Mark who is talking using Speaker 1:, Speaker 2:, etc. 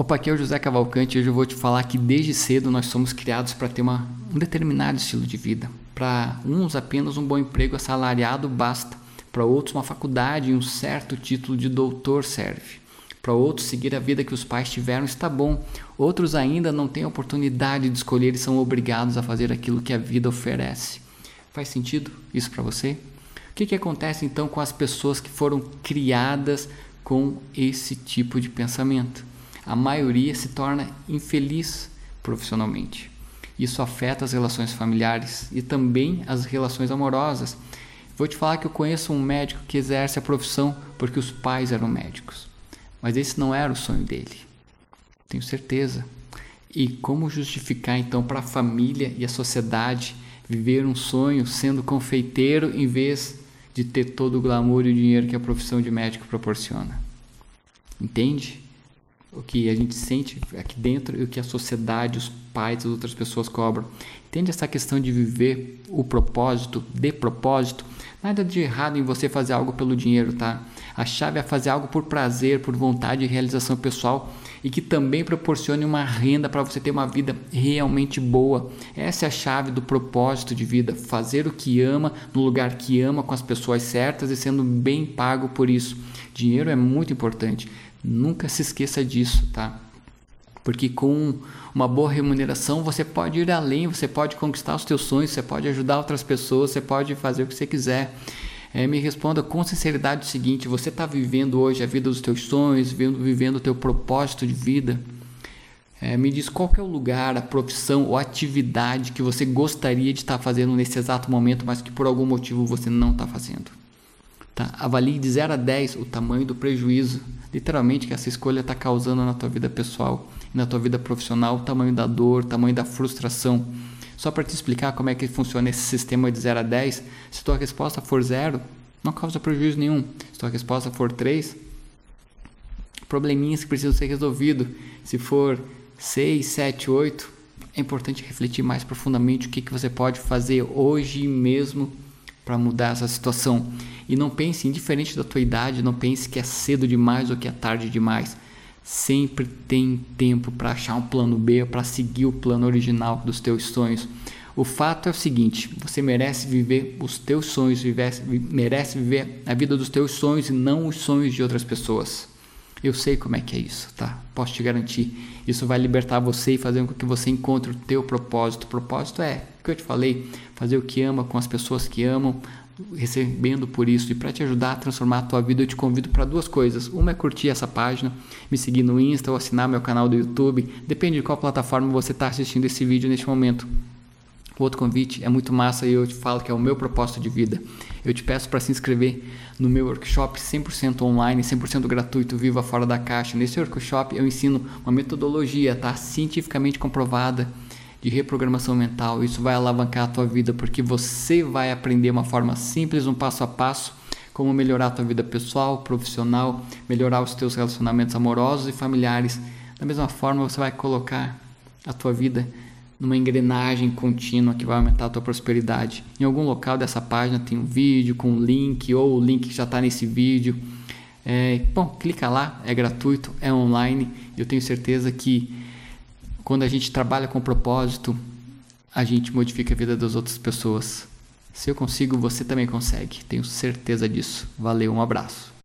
Speaker 1: Opa, aqui é o José Cavalcante e hoje eu vou te falar que desde cedo nós somos criados para ter uma, um determinado estilo de vida. Para uns, apenas um bom emprego assalariado basta. Para outros, uma faculdade e um certo título de doutor serve. Para outros, seguir a vida que os pais tiveram está bom. Outros ainda não têm oportunidade de escolher e são obrigados a fazer aquilo que a vida oferece. Faz sentido isso para você? O que, que acontece então com as pessoas que foram criadas com esse tipo de pensamento? A maioria se torna infeliz profissionalmente. Isso afeta as relações familiares e também as relações amorosas. Vou te falar que eu conheço um médico que exerce a profissão porque os pais eram médicos, mas esse não era o sonho dele. Tenho certeza. E como justificar então para a família e a sociedade viver um sonho sendo confeiteiro em vez de ter todo o glamour e o dinheiro que a profissão de médico proporciona? Entende? O que a gente sente aqui dentro e o que a sociedade, os pais, as outras pessoas cobram. Entende essa questão de viver o propósito, de propósito? Nada de errado em você fazer algo pelo dinheiro, tá? A chave é fazer algo por prazer, por vontade e realização pessoal e que também proporcione uma renda para você ter uma vida realmente boa. Essa é a chave do propósito de vida: fazer o que ama, no lugar que ama, com as pessoas certas e sendo bem pago por isso. Dinheiro é muito importante. Nunca se esqueça disso, tá? Porque com uma boa remuneração você pode ir além, você pode conquistar os teus sonhos, você pode ajudar outras pessoas, você pode fazer o que você quiser. É, me responda com sinceridade o seguinte: você está vivendo hoje a vida dos teus sonhos, vivendo, o teu propósito de vida? É, me diz qual é o lugar, a profissão ou atividade que você gostaria de estar tá fazendo nesse exato momento, mas que por algum motivo você não está fazendo. Tá? Avalie de 0 a 10 o tamanho do prejuízo, literalmente, que essa escolha está causando na tua vida pessoal e na tua vida profissional, o tamanho da dor, o tamanho da frustração. Só para te explicar como é que funciona esse sistema de 0 a 10, se tua resposta for 0, não causa prejuízo nenhum. Se tua resposta for 3, probleminhas que precisam ser resolvidos. Se for 6, 7, 8, é importante refletir mais profundamente o que, que você pode fazer hoje mesmo para mudar essa situação. E não pense, indiferente da tua idade, não pense que é cedo demais ou que é tarde demais. Sempre tem tempo para achar um plano B, para seguir o plano original dos teus sonhos. O fato é o seguinte: você merece viver os teus sonhos, merece viver a vida dos teus sonhos e não os sonhos de outras pessoas. Eu sei como é que é isso, tá? Posso te garantir. Isso vai libertar você e fazer com que você encontre o teu propósito. O propósito é, o que eu te falei, fazer o que ama com as pessoas que amam, recebendo por isso. E para te ajudar a transformar a tua vida, eu te convido para duas coisas. Uma é curtir essa página, me seguir no Insta ou assinar meu canal do YouTube. Depende de qual plataforma você está assistindo esse vídeo neste momento. O outro convite é muito massa e eu te falo que é o meu propósito de vida. Eu te peço para se inscrever no meu workshop 100% online, 100% gratuito, Viva Fora da Caixa. Nesse workshop eu ensino uma metodologia tá, cientificamente comprovada de reprogramação mental. Isso vai alavancar a tua vida porque você vai aprender uma forma simples, um passo a passo, como melhorar a tua vida pessoal, profissional, melhorar os teus relacionamentos amorosos e familiares. Da mesma forma, você vai colocar a tua vida numa engrenagem contínua que vai aumentar a tua prosperidade. Em algum local dessa página tem um vídeo com um link ou o link que já está nesse vídeo. É, bom, clica lá, é gratuito, é online. Eu tenho certeza que quando a gente trabalha com propósito, a gente modifica a vida das outras pessoas. Se eu consigo, você também consegue. Tenho certeza disso. Valeu, um abraço.